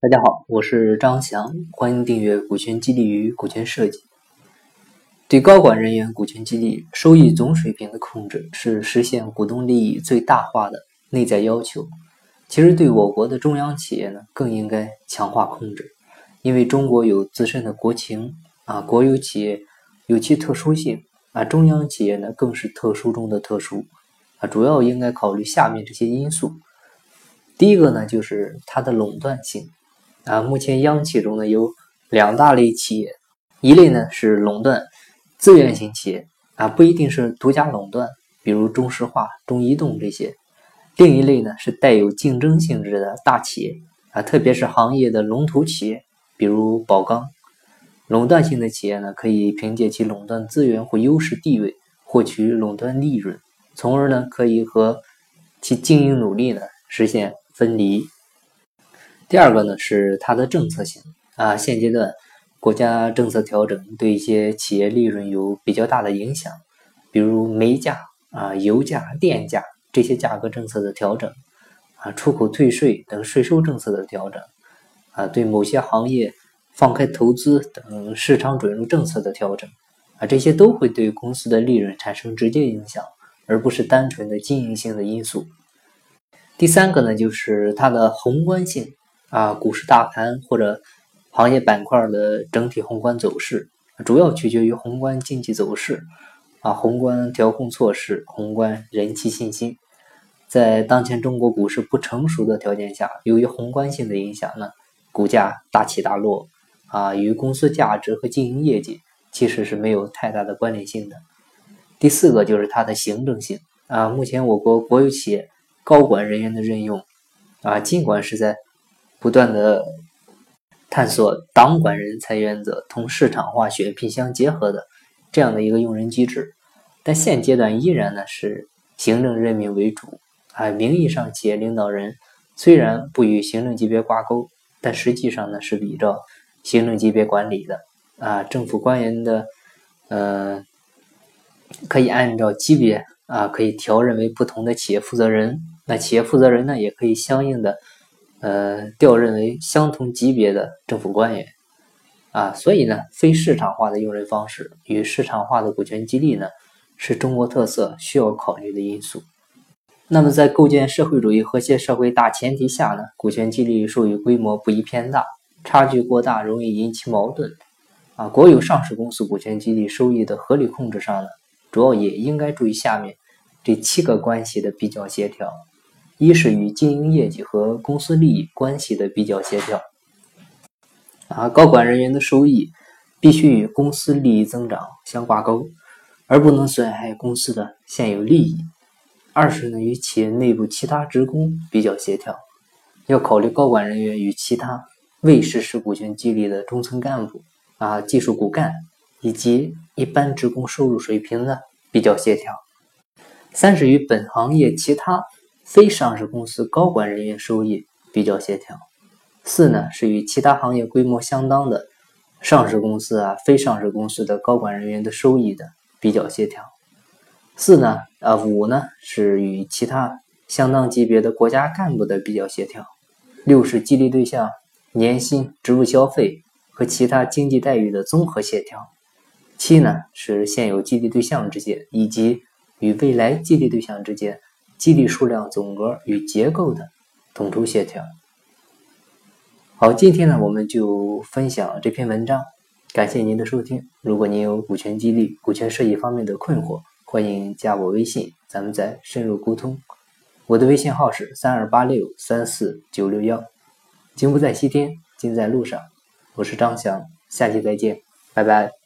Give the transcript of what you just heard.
大家好，我是张翔，欢迎订阅股权激励与股权设计。对高管人员股权激励收益总水平的控制，是实现股东利益最大化的内在要求。其实，对我国的中央企业呢，更应该强化控制，因为中国有自身的国情啊，国有企业有其特殊性啊，中央企业呢更是特殊中的特殊啊，主要应该考虑下面这些因素。第一个呢，就是它的垄断性。啊，目前央企中呢有两大类企业，一类呢是垄断资源型企业，啊不一定是独家垄断，比如中石化、中移动这些；另一类呢是带有竞争性质的大企业，啊特别是行业的龙头企业，比如宝钢。垄断性的企业呢，可以凭借其垄断资源或优势地位获取垄断利润，从而呢可以和其经营努力呢实现分离。第二个呢是它的政策性啊，现阶段国家政策调整对一些企业利润有比较大的影响，比如煤价啊、油价、电价这些价格政策的调整啊，出口退税等税收政策的调整啊，对某些行业放开投资等市场准入政策的调整啊，这些都会对公司的利润产生直接影响，而不是单纯的经营性的因素。第三个呢就是它的宏观性。啊，股市大盘或者行业板块的整体宏观走势，主要取决于宏观经济走势啊，宏观调控措施、宏观人气信心。在当前中国股市不成熟的条件下，由于宏观性的影响呢，股价大起大落啊，与公司价值和经营业绩其实是没有太大的关联性的。第四个就是它的行政性啊，目前我国国有企业高管人员的任用啊，尽管是在不断的探索党管人才原则同市场化选聘相结合的这样的一个用人机制，但现阶段依然呢是行政任命为主。啊，名义上企业领导人虽然不与行政级别挂钩，但实际上呢是比照行政级别管理的。啊，政府官员的呃可以按照级别啊可以调任为不同的企业负责人，那企业负责人呢也可以相应的。呃，调任为相同级别的政府官员，啊，所以呢，非市场化的用人方式与市场化的股权激励呢，是中国特色需要考虑的因素。那么，在构建社会主义和谐社会大前提下呢，股权激励授予规模不宜偏大，差距过大容易引起矛盾。啊，国有上市公司股权激励收益的合理控制上呢，主要也应该注意下面这七个关系的比较协调。一是与经营业绩和公司利益关系的比较协调，啊，高管人员的收益必须与公司利益增长相挂钩，而不能损害公司的现有利益。二是呢，与企业内部其他职工比较协调，要考虑高管人员与其他未实施股权激励的中层干部、啊技术骨干以及一般职工收入水平呢比较协调。三是与本行业其他。非上市公司高管人员收益比较协调。四呢是与其他行业规模相当的上市公司啊、非上市公司的高管人员的收益的比较协调。四呢啊五呢是与其他相当级别的国家干部的比较协调。六是激励对象年薪、职务消费和其他经济待遇的综合协调。七呢是现有激励对象之间以及与未来激励对象之间。激励数量总额与结构的统筹协调。好，今天呢，我们就分享这篇文章，感谢您的收听。如果您有股权激励、股权设计方面的困惑，欢迎加我微信，咱们再深入沟通。我的微信号是三二八六三四九六幺。金不在西天，金在路上。我是张翔，下期再见，拜拜。